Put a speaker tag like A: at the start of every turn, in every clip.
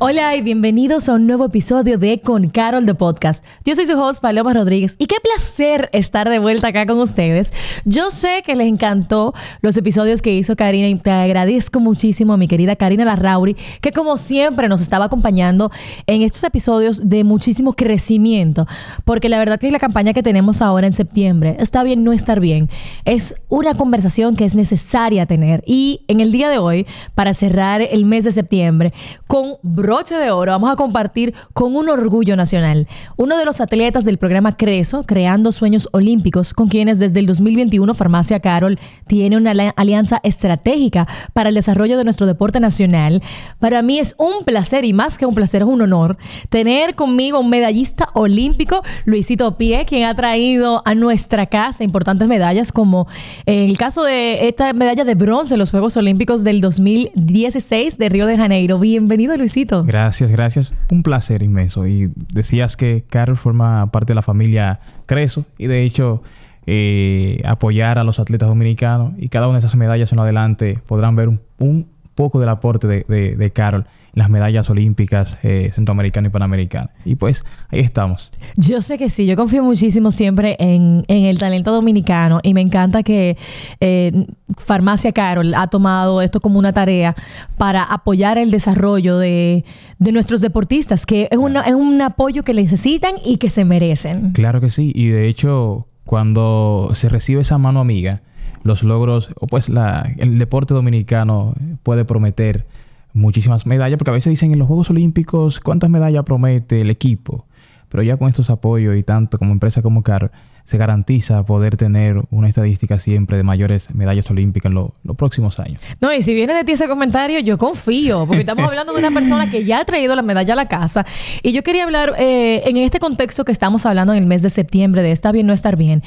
A: Hola y bienvenidos a un nuevo episodio de Con Carol de Podcast. Yo soy su host Paloma Rodríguez y qué placer estar de vuelta acá con ustedes. Yo sé que les encantó los episodios que hizo Karina y te agradezco muchísimo a mi querida Karina Larrauri, que como siempre nos estaba acompañando en estos episodios de muchísimo crecimiento, porque la verdad que la campaña que tenemos ahora en septiembre, está bien no estar bien, es una conversación que es necesaria tener y en el día de hoy, para cerrar el mes de septiembre, con broche de oro vamos a compartir con un orgullo nacional. Uno de los atletas del programa Creso, Creando Sueños Olímpicos, con quienes desde el 2021 Farmacia Carol tiene una alianza estratégica para el desarrollo de nuestro deporte nacional. Para mí es un placer y más que un placer, es un honor tener conmigo un medallista olímpico, Luisito Pie, quien ha traído a nuestra casa importantes medallas, como en el caso de esta medalla de bronce en los Juegos Olímpicos del 2016 de Río de Janeiro. Bienvenido, Luisito.
B: Gracias, gracias. Un placer inmenso. Y decías que Carol forma parte de la familia Creso y de hecho eh, apoyar a los atletas dominicanos y cada una de esas medallas en adelante podrán ver un, poco del aporte de Carol las medallas olímpicas eh, centroamericanas y panamericanas. Y pues ahí estamos.
A: Yo sé que sí, yo confío muchísimo siempre en, el talento dominicano y me encanta que eh, Farmacia Carol ha tomado esto como una tarea para apoyar el desarrollo de, nuestros deportistas, que es, una, es un apoyo que necesitan y que se merecen.
B: Claro que sí, y de hecho cuando se recibe esa mano amiga, los logros, o pues la, el deporte dominicano puede prometer muchísimas medallas, porque a veces dicen en los Juegos Olímpicos, ¿cuántas medallas promete el equipo? Pero ya con estos apoyos y tanto como empresa como CAR, se garantiza poder tener una estadística siempre de mayores medallas olímpicas en los próximos años.
A: No, y si viene de ti ese comentario, yo confío, porque estamos hablando de una persona que ya ha traído la medalla a la casa. Y yo quería hablar eh, en este contexto que estamos hablando en el mes de septiembre de estar bien, no estar bien.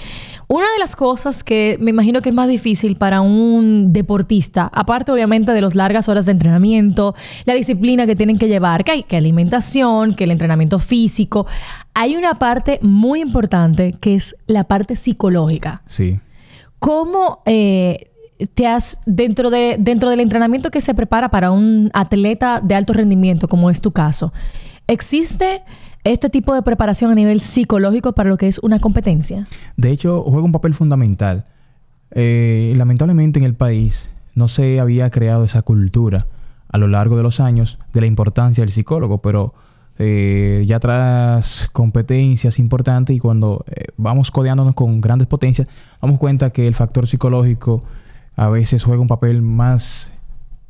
A: Una de las cosas que me imagino que es más difícil para un deportista, aparte obviamente de las largas horas de entrenamiento, la disciplina que tienen que llevar, que hay que alimentación, que el entrenamiento físico, hay una parte muy importante que es la parte psicológica.
B: Sí.
A: ¿Cómo eh, te has, dentro, de, dentro del entrenamiento que se prepara para un atleta de alto rendimiento, como es tu caso, existe este tipo de preparación a nivel psicológico para lo que es una competencia?
B: De hecho, juega un papel fundamental. Eh, lamentablemente en el país no se había creado esa cultura a lo largo de los años de la importancia del psicólogo, pero eh, ya tras competencias importantes y cuando eh, vamos codeándonos con grandes potencias, damos cuenta que el factor psicológico a veces juega un papel más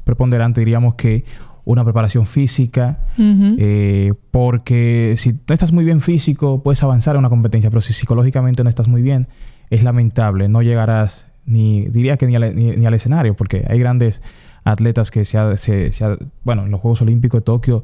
B: preponderante, diríamos, que una preparación física, eh, porque si no estás muy bien físico, puedes avanzar en una competencia, pero si psicológicamente no estás muy bien, es lamentable, no llegarás ni, diría que ni al, escenario, porque hay grandes atletas que se ha, se, bueno, en los Juegos Olímpicos de Tokio,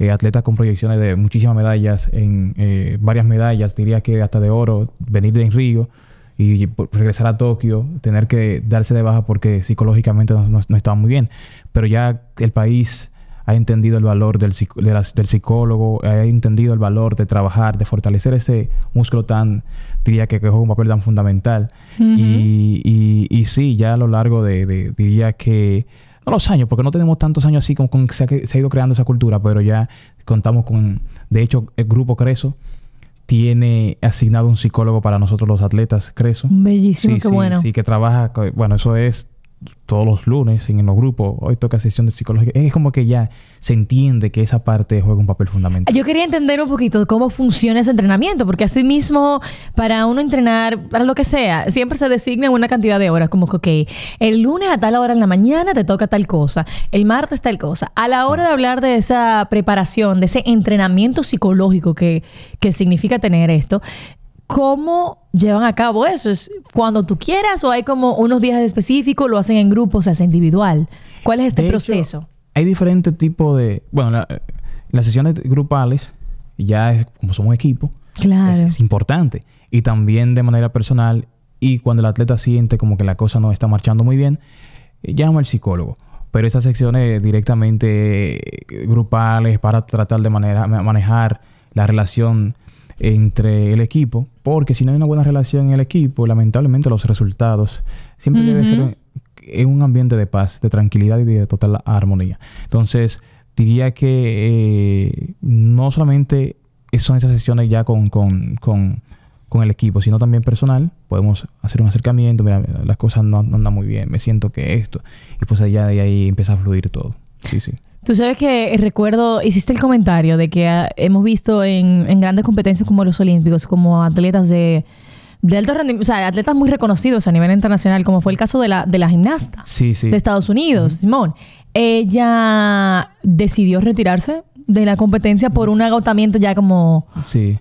B: eh, atletas con proyecciones de muchísimas medallas, en eh, varias medallas, diría que hasta de oro, venir de Río y regresar a Tokio, tener que darse de baja porque psicológicamente no, no, estaba muy bien. Pero ya el país ha entendido el valor del, del psicólogo, ha entendido el valor de trabajar, de fortalecer ese músculo tan, diría que, que juega un papel tan fundamental. y, y, y, sí, ya a lo largo de diría que no los años, porque no tenemos tantos años así como se ha, ido creando esa cultura, pero ya contamos con, de hecho, el grupo Creso tiene asignado un psicólogo para nosotros los atletas Creso.
A: Bellísimo, qué bueno.
B: Sí, que trabaja, bueno, eso es todos los lunes en los grupos, hoy toca sesión de psicología. Es como que ya se entiende que esa parte juega un papel fundamental.
A: Yo quería entender un poquito cómo funciona ese entrenamiento, porque así mismo, para uno entrenar, para lo que sea, siempre se designa una cantidad de horas, como que, ok, el lunes a tal hora en la mañana te toca tal cosa, el martes tal cosa. A la hora de hablar de esa preparación, de ese entrenamiento psicológico que, que significa tener esto, ¿Cómo llevan a cabo eso? ¿Es cuando tú quieras o hay como unos días específicos, lo hacen en grupo, o se hace individual? ¿Cuál es este proceso?
B: hay diferentes tipos de... Bueno, las sesiones grupales, ya es, como somos equipo,
A: claro.
B: es, importante. Y también de manera personal, y cuando el atleta siente como que la cosa no está marchando muy bien, eh, llama al psicólogo. pero esas secciones directamente eh, grupales para tratar de manera, ma- manejar la relación entre el equipo, porque si no hay una buena relación en el equipo, lamentablemente los resultados siempre debe ser
A: Ujú.
B: en- en un ambiente de paz, de tranquilidad y de total armonía. Entonces, diría que eh, no solamente son esas sesiones ya con, con, con, con el equipo, sino también personal. Podemos hacer un acercamiento, mira, las cosas no, no andan muy bien, me siento que esto. Y pues allá de ahí empieza a fluir todo. Sí, sí.
A: Tú sabes que eh, recuerdo, hiciste el comentario de que ah, hemos visto en, en grandes competencias como los Olímpicos, como atletas de, de alto rendimiento, o sea, atletas muy reconocidos a nivel internacional, como fue el caso de la, de la gimnasta
B: Sí, sí.
A: de Estados Unidos, Simón. Ella decidió retirarse de la competencia por un agotamiento ya como...
B: Sí.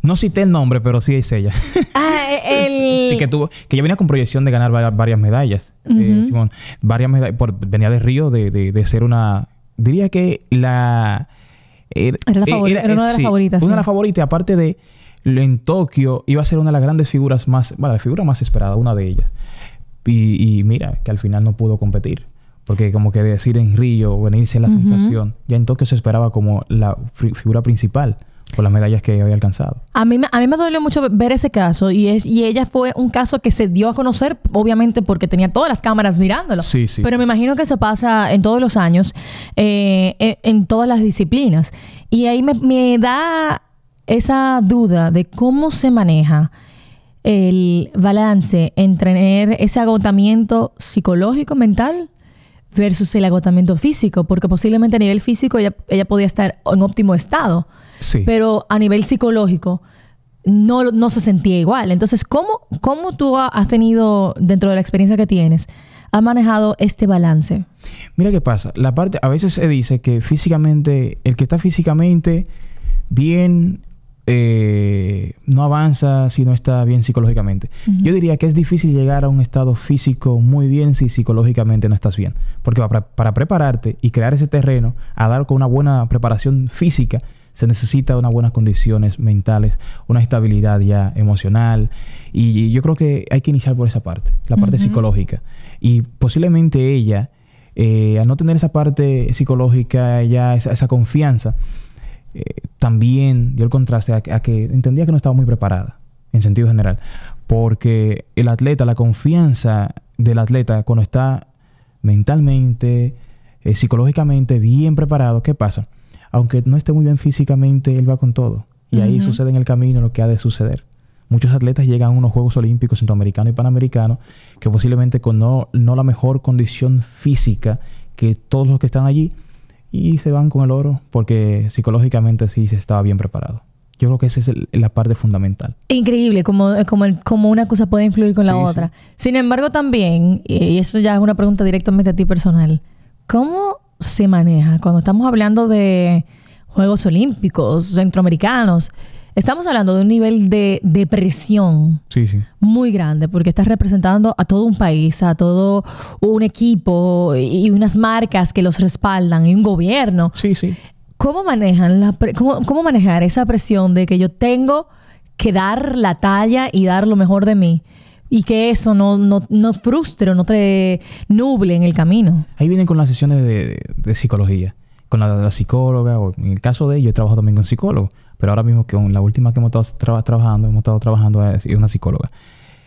B: No cité el nombre, pero sí es ella.
A: Ah, el...
B: Sí, que tuvo, que ya venía con proyección de ganar varias, varias medallas, eh,
A: Ujú.
B: Simón. Varias medallas, por, venía de Río de, de, de ser una, diría que la... Era,
A: la favori- era una de las
B: sí,
A: favoritas,
B: Una
A: sí.
B: de las favoritas, aparte de en Tokio, iba a ser una de las grandes figuras más, bueno, la figura más esperada, una de ellas. Y, y mira, que al final no pudo competir. Porque como que decir en Río, venirse la sensación, ya en Tokio se esperaba como la fi- figura principal por las medallas que había alcanzado.
A: A mí, me- a mí me dolió mucho ver ese caso y, es, y ella fue un caso que se dio a conocer, obviamente porque tenía todas las cámaras mirándolo.
B: Sí, sí.
A: Pero me imagino que eso pasa en todos los años, eh, en, en todas las disciplinas. Y ahí me, me da esa duda de cómo se maneja el balance entre tener ese agotamiento psicológico, mental, versus el agotamiento físico, porque posiblemente a nivel físico ella, ella podía estar en óptimo estado,
B: Sí.
A: pero a nivel psicológico no, no se sentía igual. Entonces, ¿cómo, ¿cómo tú ha- has tenido, dentro de la experiencia que tienes, has manejado este balance?
B: Mira qué pasa. La parte, a veces se dice que físicamente, el que está físicamente bien eh, no avanza si no está bien psicológicamente. Yo diría que es difícil llegar a un estado físico muy bien si psicológicamente no estás bien. Porque para, para prepararte y crear ese terreno, a dar con una buena preparación física, se necesita unas buenas condiciones mentales, una estabilidad ya emocional. Y yo creo que hay que iniciar por esa parte, la parte psicológica. Y posiblemente ella, eh, al no tener esa parte psicológica, ya esa, esa confianza, eh, también dio el contraste a, a que entendía que no estaba muy preparada, en sentido general. Porque el atleta, la confianza del atleta cuando está mentalmente, eh, psicológicamente bien preparado, ¿qué pasa? Aunque no esté muy bien físicamente, él va con todo. Y ahí sucede en el camino lo que ha de suceder. Muchos atletas llegan a unos Juegos Olímpicos centroamericanos y panamericanos que posiblemente con no, no la mejor condición física que todos los que están allí y se van con el oro porque psicológicamente sí se estaba bien preparado. Yo creo que esa es el- la parte fundamental.
A: Increíble como, como, como una cosa puede influir con la
B: Sí, sí.
A: otra. Sin embargo, también, y eso ya es una pregunta directamente a ti personal, ¿cómo se maneja cuando estamos hablando de Juegos Olímpicos, centroamericanos? Estamos hablando de un nivel de, de presión
B: Sí, sí.
A: muy grande porque estás representando a todo un país, a todo un equipo y unas marcas que los respaldan y un gobierno.
B: Sí, sí.
A: ¿Cómo manejan la cómo, cómo manejar esa presión de que yo tengo que dar la talla y dar lo mejor de mí? Y que eso no, no, no frustre o no te nuble en el camino.
B: Ahí vienen con las sesiones de, de- de psicología, con la, la psicóloga, o en el caso de ellos, he trabajado también con psicólogo, pero ahora mismo con la última que hemos estado tra- trabajando, hemos estado trabajando es, es una psicóloga.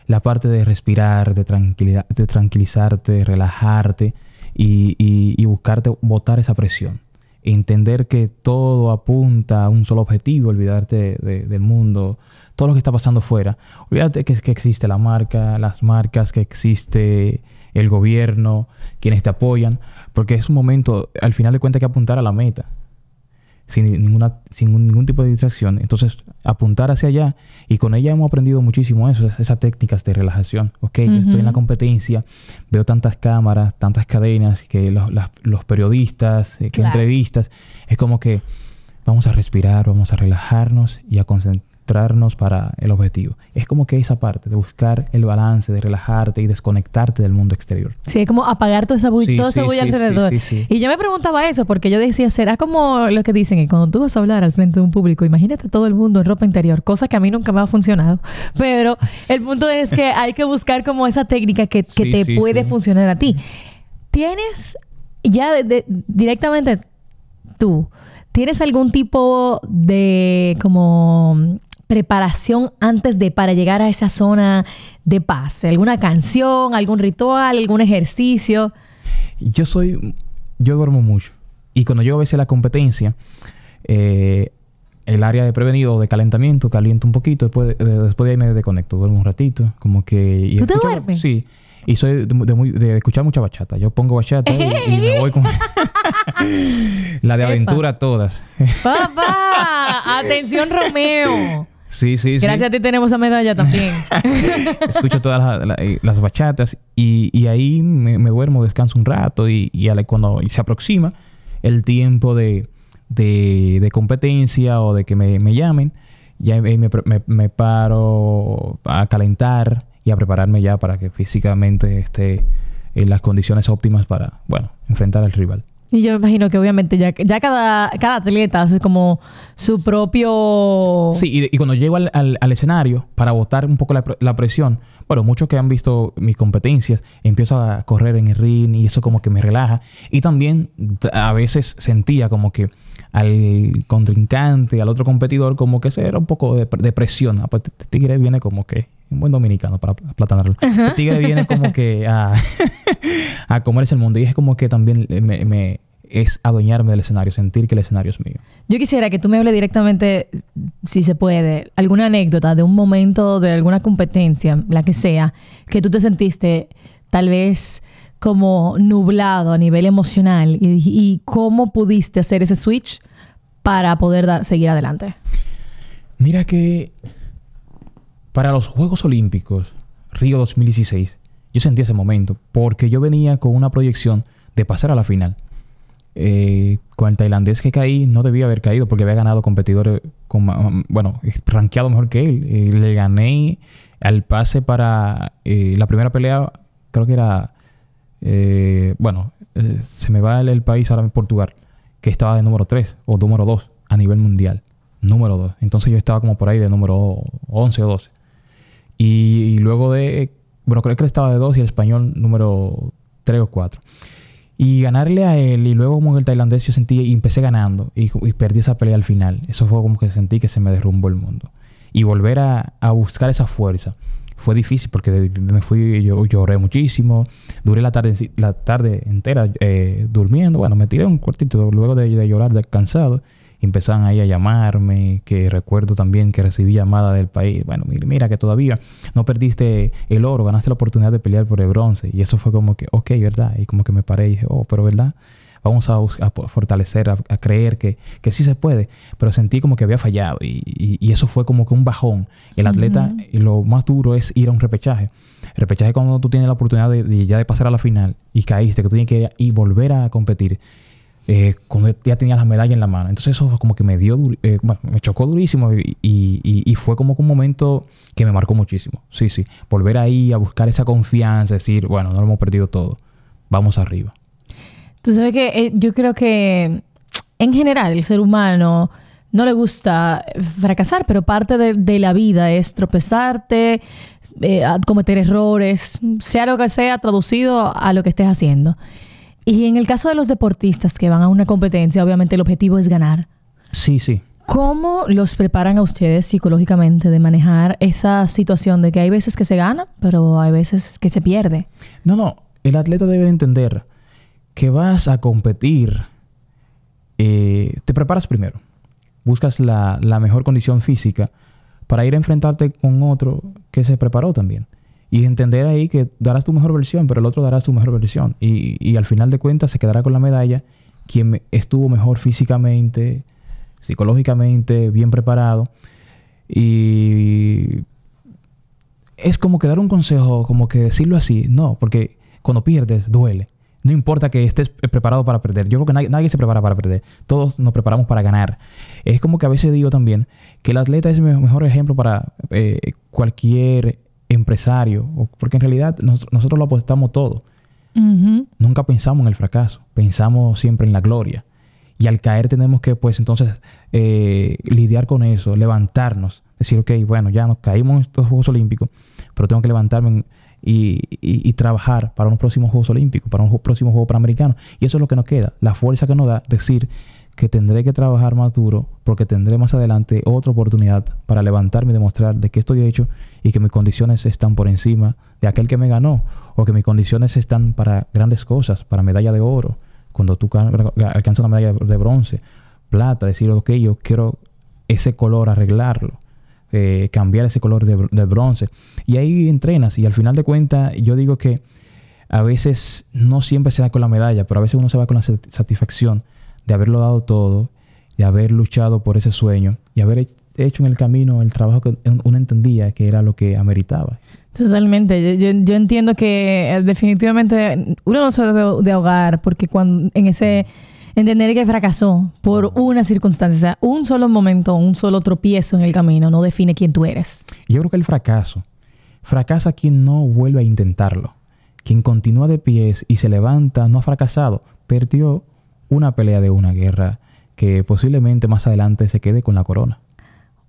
B: La parte de respirar, de, tranquilidad, de tranquilizarte, relajarte y, y- y buscarte botar esa presión. Entender que todo apunta a un solo objetivo, olvidarte de- del mundo, todo lo que está pasando fuera. Olvídate que, que existe la marca, las marcas, que existe el gobierno, quienes te apoyan, porque es un momento, al final de cuentas, hay que apuntar a la meta, sin, ninguna, sin ningún tipo de distracción. Entonces, apuntar hacia allá, y con ella hemos aprendido muchísimo eso, es- esas técnicas de relajación. Ok, yo estoy en la competencia, veo tantas cámaras, tantas cadenas, que los, las- los periodistas, eh, que
A: Claro.
B: entrevistas, es como que vamos a respirar, vamos a relajarnos y a para el objetivo. Es como que esa parte de buscar el balance, de relajarte y desconectarte del mundo exterior.
A: Sí, es como apagar toda esa bulla,
B: Sí,
A: todo ese bulla
B: sí,
A: alrededor. Y yo me preguntaba eso porque yo decía, ¿será como lo que dicen que cuando tú vas a hablar al frente de un público, imagínate todo el mundo en ropa interior, cosa que a mí nunca me ha funcionado. Pero el punto es que hay que buscar como esa técnica que, que te puede funcionar a ti. ¿Tienes ya de- de- directamente tú, ¿tienes algún tipo de como preparación antes de para llegar a esa zona de paz? ¿Alguna canción, algún ritual, algún ejercicio?
B: Yo soy... Yo duermo mucho. Y cuando llego a veces a la competencia, eh, el área de prevenido o de calentamiento caliento un poquito. Después, de- después de ahí me desconecto. Duermo un ratito. Como que... y
A: ¿Tú te duermes?
B: Sí. Y soy de, de muy- de escuchar mucha bachata. Yo pongo bachata y, y me voy con... la de
A: Epa.
B: aventura todas.
A: ¡Papá! ¡Atención, Romeo!
B: Sí, sí, sí.
A: Gracias a ti tenemos esa medalla también.
B: Escucho todas las, la- eh, las bachatas y, y ahí me, me duermo, descanso un rato y, y la- cuando se aproxima el tiempo de, de, de competencia o de que me, me llamen, ya me- me paro a calentar y a prepararme ya para que físicamente esté en las condiciones óptimas para, bueno, enfrentar al rival.
A: Y yo me imagino que obviamente ya, ya cada, cada atleta hace como su propio...
B: Sí, y, y cuando llego al, al- al escenario para botar un poco la, la presión, bueno, muchos que han visto mis competencias, empiezo a correr en el ring y eso como que me relaja. Y también a veces sentía como que al contrincante, al otro competidor, como que se era un poco de, de presión. Ah, pues este tigre viene como que, un buen dominicano para platanarlo. El tigre viene como que a, a comerse el mundo. Y es como que también me, me- es adueñarme del escenario, sentir que el escenario es mío.
A: Yo quisiera que tú me hables directamente, si se puede, alguna anécdota de un momento de alguna competencia, la que sea, que tú te sentiste tal vez como nublado a nivel emocional y, y cómo pudiste hacer ese switch para poder dar- seguir adelante.
B: Mira que para los Juegos Olímpicos, Río 2016, yo sentí ese momento porque yo venía con una proyección de pasar a la final. Eh, con el tailandés que caí, no debía haber caído porque había ganado competidores, con, bueno, rankeado mejor que él. Eh, le gané al pase para eh, la primera pelea, creo que era, bueno, se me va el, país ahora, Portugal, que estaba de número 3 o número 2 a nivel mundial. Número 2. Entonces yo estaba como por ahí de número 11 o 12. Y, y luego de, bueno, creo que estaba de 2 y el español número 3 o 4. Y ganarle a él y luego como el tailandés yo sentí y empecé ganando y, perdí esa pelea al final. Eso fue como que sentí que se me derrumbó el mundo. Y volver a, buscar esa fuerza fue difícil porque me fui, yo lloré muchísimo. Duré la tarde, la tarde entera eh, durmiendo. Bueno, me tiré un cuartito luego de, de llorar de cansado. Empezaban ahí a llamarme, que recuerdo también que recibí llamada del país. Bueno, mira, mira que todavía no perdiste el oro, ganaste la oportunidad de pelear por el bronce. Y eso fue como que, ok, ¿verdad? Y como que me paré y dije, oh, pero ¿verdad? Vamos a, fortalecer, a, a creer que, que sí se puede. Pero sentí como que había fallado. Y, y- y eso fue como que un bajón. El atleta, y lo más duro es ir a un repechaje. El repechaje es cuando tú tienes la oportunidad de, de ya de pasar a la final y caíste, que tú tienes que ir y volver a competir eh, cuando ya tenía las medallas en la mano. Entonces eso como que me dio, eh, bueno, me chocó durísimo y, y- y- fue como que un momento que me marcó muchísimo. Sí, sí. Volver ahí a buscar esa confianza, decir, bueno, no lo hemos perdido todo. Vamos arriba.
A: Tú sabes que eh, yo creo que en general el ser humano no le gusta fracasar, pero parte de, de la vida es tropezarte, eh, cometer errores, sea lo que sea, traducido a lo que estés haciendo. Y en el caso de los deportistas que van a una competencia, obviamente el objetivo es ganar.
B: Sí, sí.
A: ¿Cómo los preparan a ustedes psicológicamente de manejar esa situación de que hay veces que se gana, pero hay veces que se pierde?
B: No, no. El atleta debe de entender que vas a competir. eh, te preparas primero. Buscas la, la mejor condición física para ir a enfrentarte con otro que se preparó también. Y entender ahí que darás tu mejor versión, pero el otro dará su mejor versión. Y, y al final de cuentas se quedará con la medalla quien estuvo mejor físicamente, psicológicamente, bien preparado. Y es como que dar un consejo, como que decirlo así. No, porque cuando pierdes, duele. No importa que estés preparado para perder. Yo creo que nadie, nadie se prepara para perder. Todos nos preparamos para ganar. Es como que a veces digo también que el atleta es el me- mejor ejemplo para eh, cualquier empresario. Porque en realidad nos- nosotros lo apostamos todo. Nunca pensamos en el fracaso. Pensamos siempre en la gloria. Y al caer tenemos que, pues, entonces eh, lidiar con eso, levantarnos. Decir, ok, bueno, ya nos caímos en estos Juegos Olímpicos, pero tengo que levantarme y- y trabajar para unos próximos Juegos Olímpicos, para un próximo Juego Panamericano. Y eso es lo que nos queda, la fuerza que nos da decir que tendré que trabajar más duro porque tendré más adelante otra oportunidad para levantarme y demostrar de qué estoy hecho y que mis condiciones están por encima de aquel que me ganó o que mis condiciones están para grandes cosas, para medalla de oro, cuando tú ca- alcanzas una medalla de bronce, plata, decir, ok, yo quiero ese color arreglarlo, eh, cambiar ese color de, de bronce. Y ahí entrenas y al final de cuentas yo digo que a veces no siempre se da con la medalla, pero a veces uno se va con la sat- satisfacción de haberlo dado todo, de haber luchado por ese sueño y haber he- hecho en el camino el trabajo que un- uno entendía que era lo que ameritaba.
A: Totalmente. Yo, yo, yo entiendo que eh, definitivamente uno no se debe de ahogar porque cuando en ese entender que fracasó por una circunstancia, o sea, un solo momento, un solo tropiezo en el camino no define quién tú eres.
B: Yo creo que el fracaso, fracasa quien no vuelve a intentarlo. Quien continúa de pies y se levanta no ha fracasado, perdió una pelea de una guerra que posiblemente más adelante se quede con la corona.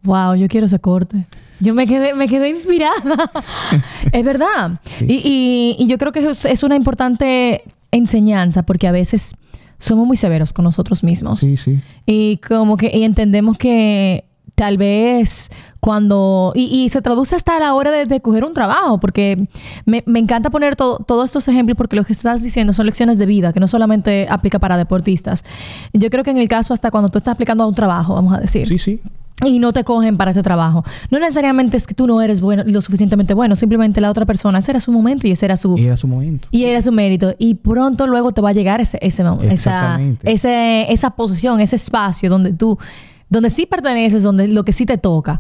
A: Wow, yo quiero ese corte. Yo me quedé, me quedé inspirada. es verdad.
B: Sí.
A: Y, y- y yo creo que es, es una importante enseñanza porque a veces somos muy severos con nosotros mismos.
B: Sí, sí.
A: Y como que y entendemos que tal vez cuando... Y, y se traduce hasta a la hora de, de coger un trabajo, porque me, me encanta poner todo- todos estos ejemplos porque lo que estás diciendo son lecciones de vida, que no solamente aplica para deportistas. Yo creo que en el caso hasta cuando tú estás aplicando a un trabajo, vamos a decir,
B: Sí, sí.
A: y no te cogen para ese trabajo. No necesariamente es que tú no eres bueno, lo suficientemente bueno, simplemente la otra persona, ese era su momento y ese era su...
B: Y era su momento.
A: Y era su mérito. Y pronto luego te va a llegar ese, ese, esa, ese, esa posición, ese espacio donde tú, donde sí perteneces, donde lo que sí te toca.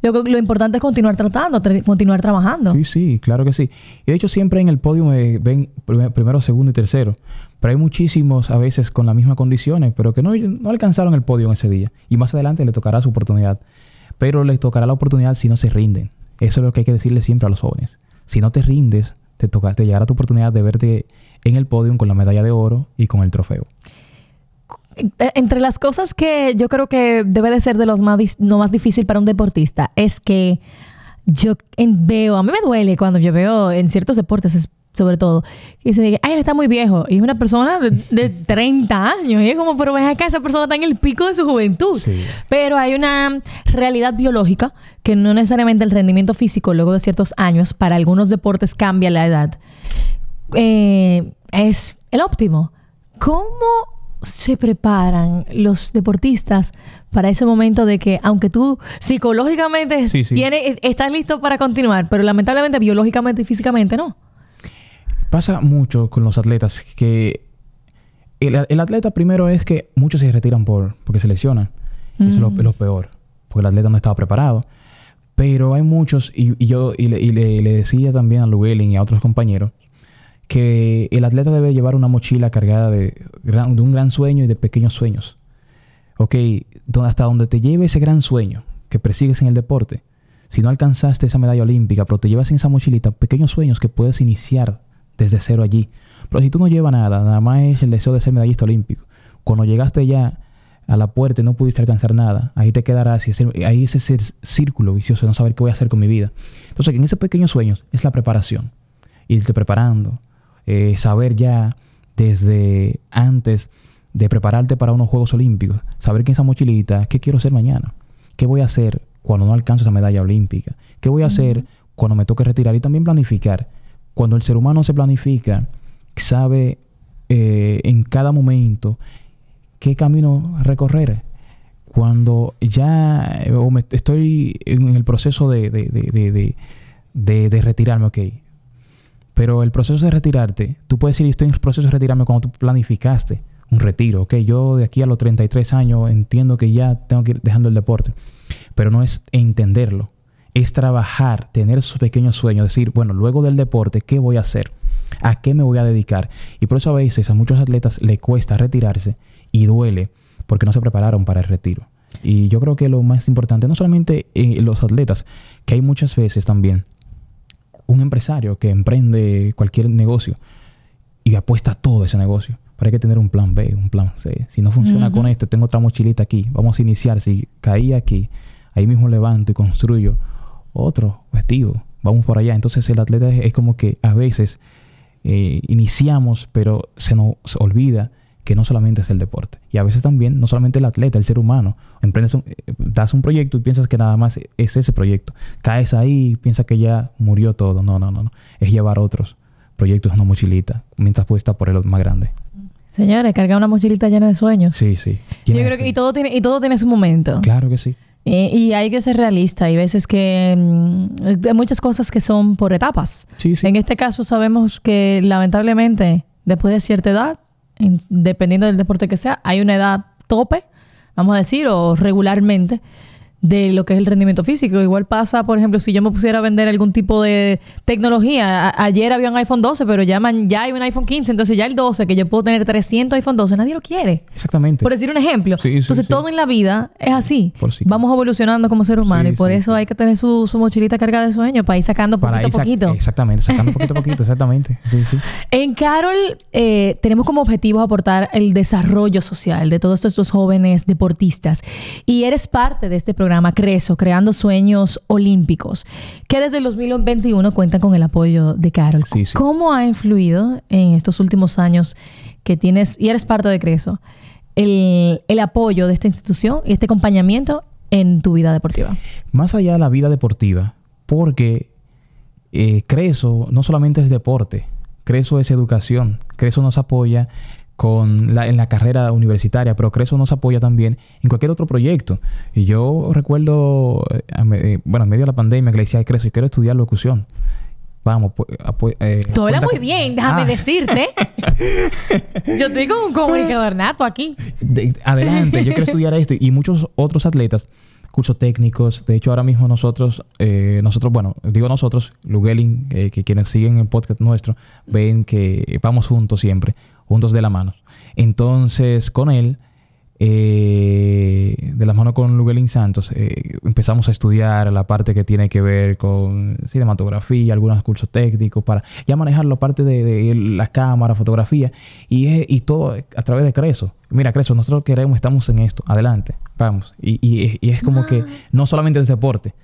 A: Lo, lo importante es continuar tratando, tra- continuar trabajando.
B: Sí, sí, claro que sí. Y de hecho siempre en el podio me ven prim- primero, segundo y tercero. Pero hay muchísimos a veces con las mismas condiciones, pero que no, no alcanzaron el podio en ese día. Y más adelante le tocará su oportunidad. Pero les tocará la oportunidad si no se rinden. Eso es lo que hay que decirle siempre a los jóvenes. Si no te rindes, te, toca, te llegará tu oportunidad de verte en el podio con la medalla de oro y con el trofeo.
A: Eh, Entre las cosas que yo creo que debe de ser de los más, lo más difícil para un deportista es que yo en- veo, a mí me duele cuando yo veo en ciertos deportes, es- sobre todo, que se dice, ay, él está muy viejo. Y es una persona de, de 30 años. Y es como, pero ven acá, esa persona está en el pico de su juventud.
B: Sí.
A: Pero hay una realidad biológica que no necesariamente el rendimiento físico luego de ciertos años para algunos deportes cambia la edad. Eh, es el óptimo. ¿Cómo se preparan los deportistas para ese momento de que, aunque tú psicológicamente
B: Sí, sí.
A: tienes- estás listo para continuar, pero lamentablemente biológicamente y físicamente no?
B: Pasa mucho con los atletas que el, el atleta primero es que muchos se retiran por porque se lesionan. Eso es lo,
A: Mm.
B: es lo peor, porque el atleta no estaba preparado. Pero hay muchos, y, y yo y le, y le- le decía también a Llewellyn y a otros compañeros, que el atleta debe llevar una mochila cargada de, un gran sueño y de pequeños sueños. Ok, hasta donde te lleve ese gran sueño que persigues en el deporte, si no alcanzaste esa medalla olímpica, pero te llevas en esa mochilita pequeños sueños que puedes iniciar desde cero allí. Pero si tú no llevas nada, nada más es el deseo de ser medallista olímpico. Cuando llegaste ya a la puerta y no pudiste alcanzar nada, ahí te quedarás y ahí es ese círculo vicioso de no saber qué voy a hacer con mi vida. Entonces, en esos pequeños sueños es la preparación. Irte preparando, eh, saber ya desde antes de prepararte para unos Juegos Olímpicos, saber que esa mochilita, ¿qué quiero hacer mañana? ¿Qué voy a hacer cuando no alcance esa medalla olímpica? ¿Qué voy a hacer cuando me toque retirar? Y también planificar. Cuando el ser humano se planifica, sabe eh, en cada momento qué camino recorrer. Cuando ya eh, o me- estoy en el proceso de, de, de, de, de- de- de retirarme, ok. Pero el proceso de retirarte, tú puedes decir, estoy en el proceso de retirarme cuando tú planificaste un retiro, ok. Yo de aquí a los 33 años entiendo que ya tengo que ir dejando el deporte. Pero no es entenderlo, es trabajar, tener esos pequeños sueños, decir, bueno, luego del deporte, ¿qué voy a hacer? ¿A qué me voy a dedicar? Y por eso a veces a muchos atletas le cuesta retirarse y duele porque no se prepararon para el retiro. Y yo creo que lo más importante, no solamente en los atletas, que hay muchas veces también un empresario que emprende cualquier negocio y apuesta a todo ese negocio. Pero hay que tener un plan B, un plan C. Si no funciona con esto, tengo otra mochilita aquí. Vamos a iniciar. Si caí aquí, ahí mismo levanto y construyo otro objetivo. vamos por allá. Entonces el atleta es, es como que a veces eh, iniciamos, pero se nos olvida que no solamente es el deporte. Y a veces también, no solamente el atleta, el ser humano. Emprendes un, eh, das un proyecto y piensas que nada más es ese proyecto. Caes ahí y piensas que ya murió todo. No, no, no, no. Es llevar otros proyectos una mochilita mientras puedes estar por el más grande.
A: Señores, cargar una mochilita llena de sueños.
B: Sí, sí.
A: Yo creo que y todo tiene y todo tiene su momento.
B: Claro que sí.
A: Y hay que ser realista. Hay veces que mm, hay muchas cosas que son por etapas.
B: Sí, sí.
A: En este caso sabemos que lamentablemente después de cierta edad, en- dependiendo del deporte que sea, hay una edad tope, vamos a decir, o regularmente de lo que es el rendimiento físico. Igual pasa, por ejemplo, si yo me pusiera a vender algún tipo de tecnología. A- ayer había un iPhone 12, pero ya, man- ya hay un iPhone 15. Entonces ya el 12, que yo puedo tener 300 iPhone 12, nadie lo quiere.
B: Exactamente.
A: Por decir un ejemplo.
B: Sí, sí,
A: Entonces
B: sí.
A: todo en la vida es así. Vamos evolucionando como ser humano y por eso hay que tener su, su mochilita cargada de sueños para ir sacando poquito a poquito.
B: Exactamente, sacando poquito a poquito, exactamente. Sí, sí.
A: En Carol eh, tenemos como objetivo aportar el desarrollo social de todos estos jóvenes deportistas y eres parte de este programa Creso, Creando Sueños Olímpicos, que desde el 2021 cuenta con el apoyo de Carol.
B: Sí, sí.
A: ¿Cómo ha influido en estos últimos años que tienes y eres parte de Creso el, el apoyo de esta institución y este acompañamiento en tu vida deportiva?
B: Más allá de la vida deportiva, porque eh, Creso no solamente es deporte, Creso es educación, Creso nos apoya con la, en la carrera universitaria, pero Creso nos apoya también en cualquier otro proyecto. Y yo recuerdo, eh, eh, bueno, en medio de la pandemia, que le decía a Creso, y quiero estudiar locución. Vamos, pues... apo- eh,
A: Tú hablas muy bien, déjame
B: Ah.
A: decirte. Yo estoy como un comunicador nato aquí.
B: de- adelante, yo quiero estudiar esto. Y muchos otros atletas, cursos técnicos. De hecho, ahora mismo nosotros, eh, nosotros, bueno, digo nosotros, Lugelin, eh, que quienes siguen el podcast nuestro, ven que vamos juntos siempre, juntos de la mano. Entonces, con él, eh, de la mano con Lugelin Santos, eh, empezamos a estudiar la parte que tiene que ver con cinematografía, algunos cursos técnicos, para ya manejar la parte de, de la cámara, fotografía, y, y todo a través de Creso. Mira, Creso, nosotros queremos, estamos en esto, adelante, vamos. Y, y- y es como que no solamente es deporte,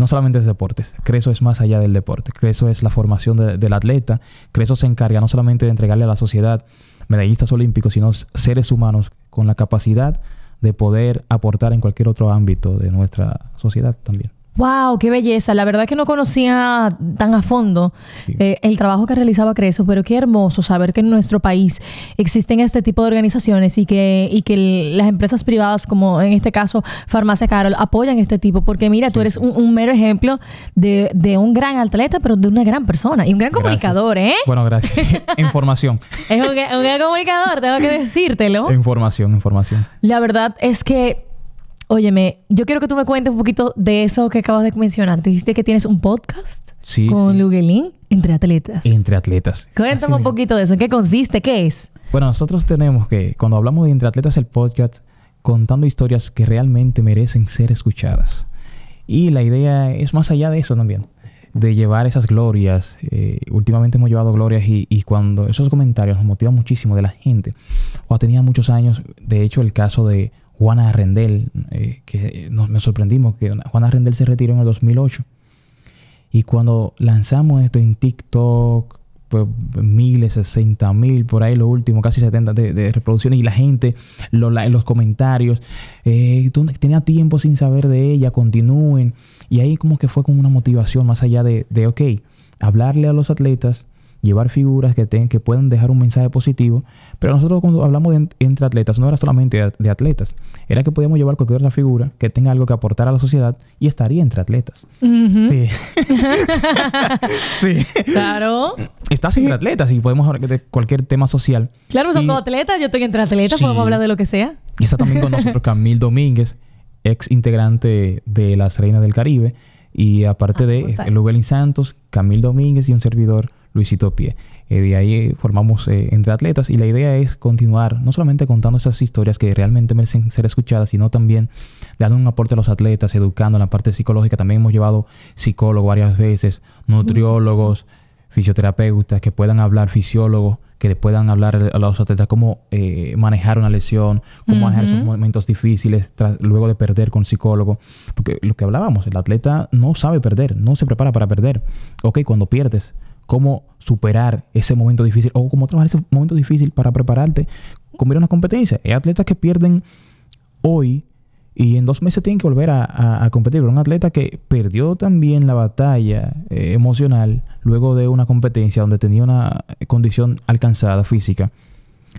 B: no solamente es deportes, Creso es más allá del deporte, Creso es la formación de- del atleta, Creso se encarga no solamente de entregarle a la sociedad medallistas olímpicos, sino seres humanos con la capacidad de poder aportar en cualquier otro ámbito de nuestra sociedad también.
A: Wow, qué belleza. La verdad que no conocía tan a fondo
B: Sí.
A: eh, el trabajo que realizaba Creso, pero qué hermoso saber que en nuestro país existen este tipo de organizaciones y que, y que el- las empresas privadas, como en este caso Farmacia Carol, apoyan este tipo. Porque mira, tú eres un, un mero ejemplo de, de un gran atleta, pero de una gran persona y un gran
B: Gracias.
A: comunicador, ¿eh?
B: Bueno, gracias. información.
A: Es un, un gran comunicador, tengo que decírtelo.
B: Información, información.
A: La verdad es que, óyeme, yo quiero que tú me cuentes un poquito de eso que acabas de mencionar. Te dijiste que tienes un podcast
B: Sí,
A: con
B: sí.
A: Luguelín entre atletas.
B: Entre atletas.
A: Cuéntame un poquito de eso. ¿En qué consiste? ¿Qué es?
B: Bueno, nosotros tenemos que, cuando hablamos de Entre Atletas el podcast, contando historias que realmente merecen ser escuchadas. Y la idea es más allá de eso también, de llevar esas glorias. Eh, últimamente hemos llevado glorias y, y cuando esos comentarios nos motivan muchísimo de la gente, o tenía muchos años, de hecho el caso de Juana Rendel, eh, que nos, me sorprendimos que Juana Rendel se retiró en el 2008. Y cuando lanzamos esto en TikTok, pues miles, sesenta mil, por ahí lo último, casi 70 de, reproducciones, y la gente, los comentarios, eh, tenía tiempo sin saber de ella, continúen. Y ahí como que fue como una motivación más allá de, de ok, hablarle a los atletas, llevar figuras que, tengan, que puedan dejar un mensaje positivo. Pero nosotros cuando hablamos de en- entre atletas, no era solamente de, de atletas, era que podíamos llevar cualquier otra figura que tenga algo que aportar a la sociedad y estaría entre atletas. Sí. sí.
A: Claro.
B: Estás entre atletas y podemos hablar de cualquier tema social.
A: Claro, son
B: Y-
A: atletas. Yo estoy entre atletas.
B: Sí.
A: Podemos hablar de lo que sea.
B: Y está también con nosotros Camil Domínguez, ex integrante de las Reinas del Caribe. Y aparte
A: Ah,
B: de. Lubelin Santos, Camil Domínguez y un servidor, Luisito Pie. Eh, de ahí eh, formamos eh, entre atletas y la idea es continuar no solamente contando esas historias que realmente merecen ser escuchadas, sino también dando un aporte a los atletas, educando en la parte psicológica. También hemos llevado psicólogos varias veces, nutriólogos, fisioterapeutas que puedan hablar, fisiólogos que le puedan hablar a los atletas cómo eh, manejar una lesión, cómo manejar esos momentos difíciles luego de perder con psicólogo. Porque lo que hablábamos, el atleta no sabe perder, no se prepara para perder. Ok, cuando pierdes, cómo superar ese momento difícil o cómo trabajar ese momento difícil para prepararte con una competencia. Hay atletas que pierden hoy y en dos meses tienen que volver a, competir. Pero un atleta que perdió también la batalla eh, emocional luego de una competencia donde tenía una condición alcanzada física,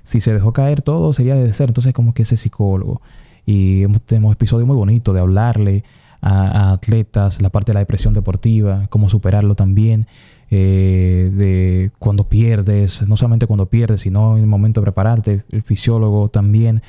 B: si se dejó caer todo sería de ser. Entonces como que ese psicólogo. Y hemos, tenemos episodios muy bonitos de hablarle a, atletas la parte de la depresión deportiva, cómo superarlo también. Eh, de cuando pierdes, no solamente cuando pierdes, sino en el momento de prepararte, el fisiólogo también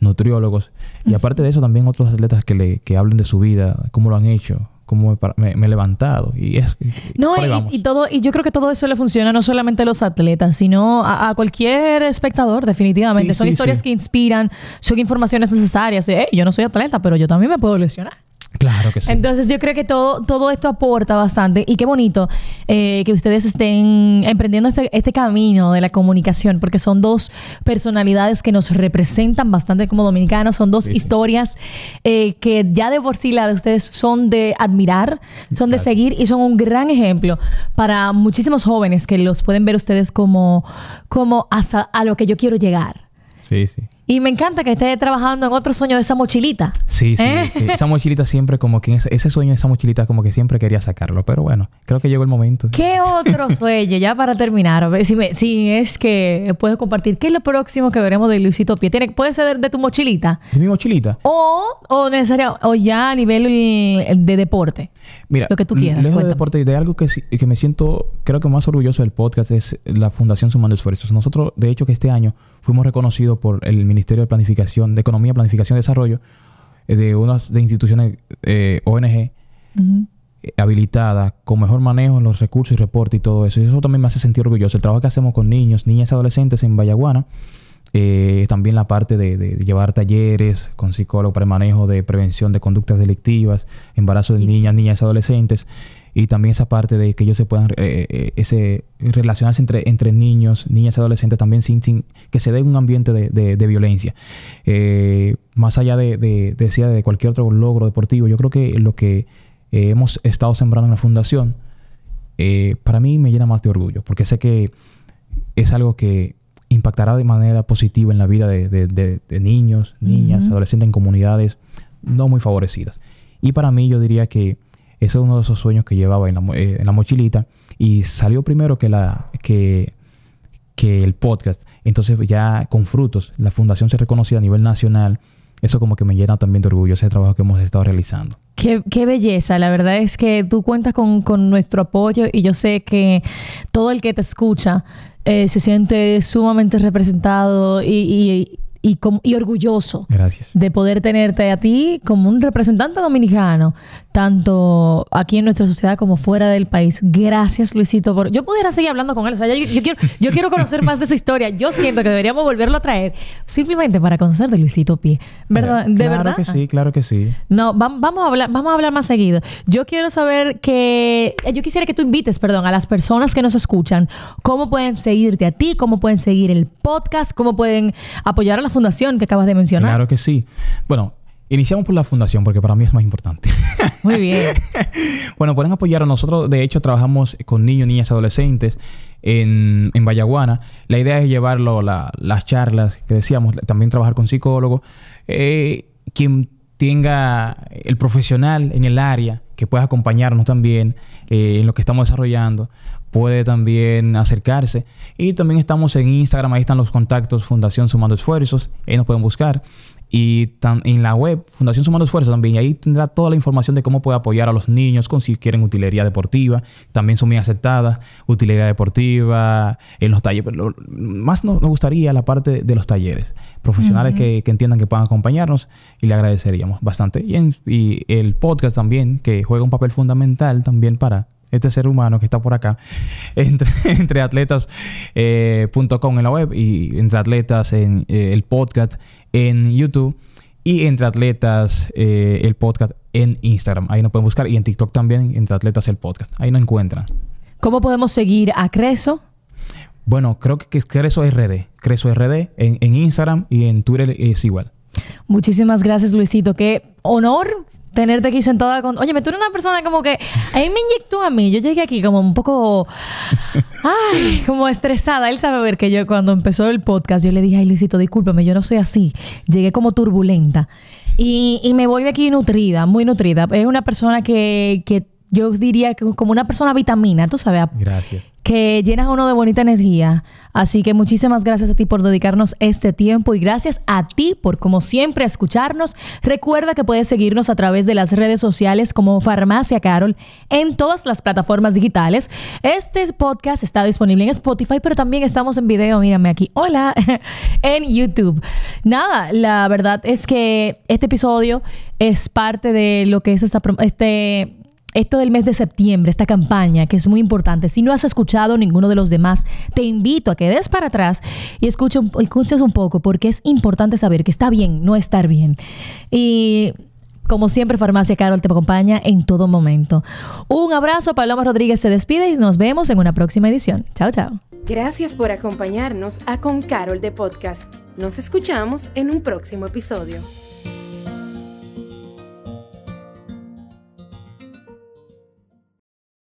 B: nutriólogos. Y aparte de eso, también otros atletas que, le, que hablen de su vida, cómo lo han hecho, cómo me, he levantado. Y es,
A: no, y, todo, y yo creo que todo eso le funciona no solamente a los atletas, sino a, cualquier espectador, definitivamente. son historias que inspiran, son informaciones necesarias. yo no soy atleta, pero yo también me puedo lesionar.
B: Claro que sí.
A: Entonces yo creo que todo, todo esto aporta bastante y qué bonito eh, que ustedes estén emprendiendo este, este, camino de la comunicación porque son dos personalidades que nos representan bastante como dominicanos, son dos historias eh, que ya de por sí la de ustedes son de admirar, son de seguir y son un gran ejemplo para muchísimos jóvenes que los pueden ver ustedes como, como a lo que yo quiero llegar.
B: Sí, sí.
A: Y me encanta que esté trabajando en otro sueño de esa mochilita.
B: Sí, sí, ¿Eh? sí. Esa mochilita siempre como que ese, sueño de esa mochilita como que siempre quería sacarlo. Pero bueno, creo que llegó el momento.
A: ¿Qué otro sueño? ya para terminar, a ver si, me, si es que puedes compartir. ¿Qué es lo próximo que veremos de Luisito Pie? ¿Tiene, ¿Puede ser de, tu mochilita?
B: ¿De mi mochilita?
A: O, o necesario, o ya a nivel de deporte.
B: Mira, lo que tú quieras. Lejos de deporte, de algo que, que me siento, creo que más orgulloso del podcast es la Fundación Sumando Esfuerzos. Nosotros, de hecho, que este año fuimos reconocidos por el Ministerio de Planificación, de Economía, Planificación y Desarrollo, eh, de unas de instituciones eh, ONG eh, habilitadas con mejor manejo en los recursos y reporte y todo eso. Y eso también me hace sentir orgulloso. El trabajo que hacemos con niños, niñas y adolescentes en Vallaguana, también la parte de, llevar talleres con psicólogos para el manejo de prevención de conductas delictivas, embarazo de niñas, niñas y adolescentes y también esa parte de que ellos se puedan eh, eh, ese, relacionarse entre, entre niños, niñas y adolescentes también sin, sin que se dé un ambiente de, de, violencia. Eh, más allá de, de, decía, de cualquier otro logro deportivo, yo creo que lo que hemos estado sembrando en la fundación, para mí me llena más de orgullo, porque sé que es algo que impactará de manera positiva en la vida de, niños, niñas, adolescentes en comunidades no muy favorecidas. Y para mí yo diría que ese es uno de esos sueños que llevaba en la, eh, en la mochilita y salió primero que, la, que, que el podcast. Entonces ya con frutos, la fundación se reconoció a nivel nacional. Eso como que me llena también de orgullo ese trabajo que hemos estado realizando.
A: Qué, belleza, la verdad es que tú cuentas con, con, nuestro apoyo y yo sé que todo el que te escucha eh, se siente sumamente representado y, y, orgulloso
B: Gracias.
A: de poder tenerte a ti como un representante dominicano, tanto aquí en nuestra sociedad como fuera del país. Gracias, Luisito. Por... Yo pudiera seguir hablando con él. O sea, yo, quiero, yo quiero conocer más de esa historia. Yo siento que deberíamos volverlo a traer simplemente para conocer de Luisito Pie. ¿Verdad? ¿De
B: claro
A: verdad?
B: que sí, claro que sí.
A: No, vamos a hablar, vamos a hablar más seguido. Yo quiero saber que... Eh, yo quisiera que tú invites, perdón, a las personas que nos escuchan, cómo pueden seguirte a ti, cómo pueden seguir el podcast, cómo pueden apoyar a la fundación que acabas de mencionar.
B: Claro que sí. Bueno, iniciamos por la fundación porque para mí es más importante.
A: Muy bien.
B: bueno, pueden apoyar a nosotros. De hecho, trabajamos con niños, niñas, adolescentes en, en Vallaguana. La idea es llevarlo las charlas que decíamos, también trabajar con psicólogos. Eh, quien tenga el profesional en el área que pueda acompañarnos también eh, en lo que estamos desarrollando, puede también acercarse. Y también estamos en Instagram, ahí están los contactos Fundación Sumando Esfuerzos, ahí nos pueden buscar. Y en la web, Fundación Sumando Esfuerzos también, y ahí tendrá toda la información de cómo puede apoyar a los niños con si quieren utilería deportiva. También son muy aceptadas, utilería deportiva, en los talleres. Pero más nos, gustaría la parte de los talleres. Profesionales que, entiendan que puedan acompañarnos y le agradeceríamos bastante. Y, y el podcast también, que juega un papel fundamental también para este ser humano que está por acá, entre, atletas.com eh, en la web y entre atletas en eh, el podcast en YouTube y entre atletas eh, el podcast en Instagram. Ahí nos pueden buscar y en TikTok también, entre atletas el podcast. Ahí nos encuentran.
A: ¿Cómo podemos seguir a Creso?
B: Bueno, creo que es Creso RD. Creso RD en, en Instagram y en Twitter es igual.
A: Muchísimas gracias, Luisito. Qué honor tenerte aquí sentada con... Oye, tú eres una persona como que... A mí me inyectó a mí. Yo llegué aquí como un poco... Ay, como estresada. Él sabe ver que yo cuando empezó el podcast, yo le dije, ay, Luisito, discúlpame, yo no soy así. Llegué como turbulenta. Y, y me voy de aquí nutrida, muy nutrida. Es una persona que, que yo diría que como una persona vitamina, tú sabes.
B: Gracias.
A: Que llenas a uno de bonita energía. Así que muchísimas gracias a ti por dedicarnos este tiempo y gracias a ti por, como siempre, escucharnos. Recuerda que puedes seguirnos a través de las redes sociales como Farmacia Carol en todas las plataformas digitales. Este podcast está disponible en Spotify, pero también estamos en video. Mírame aquí. Hola. en YouTube. Nada, la verdad es que este episodio es parte de lo que es esta, este esto del mes de septiembre, esta campaña que es muy importante. Si no has escuchado ninguno de los demás, te invito a que des para atrás y escuches un poco porque es importante saber que está bien no estar bien. Y como siempre, Farmacia Carol te acompaña en todo momento. Un abrazo, Paloma Rodríguez se despide y nos vemos en una próxima edición. Chao, chao.
C: Gracias por acompañarnos a Con Carol de Podcast. Nos escuchamos en un próximo episodio.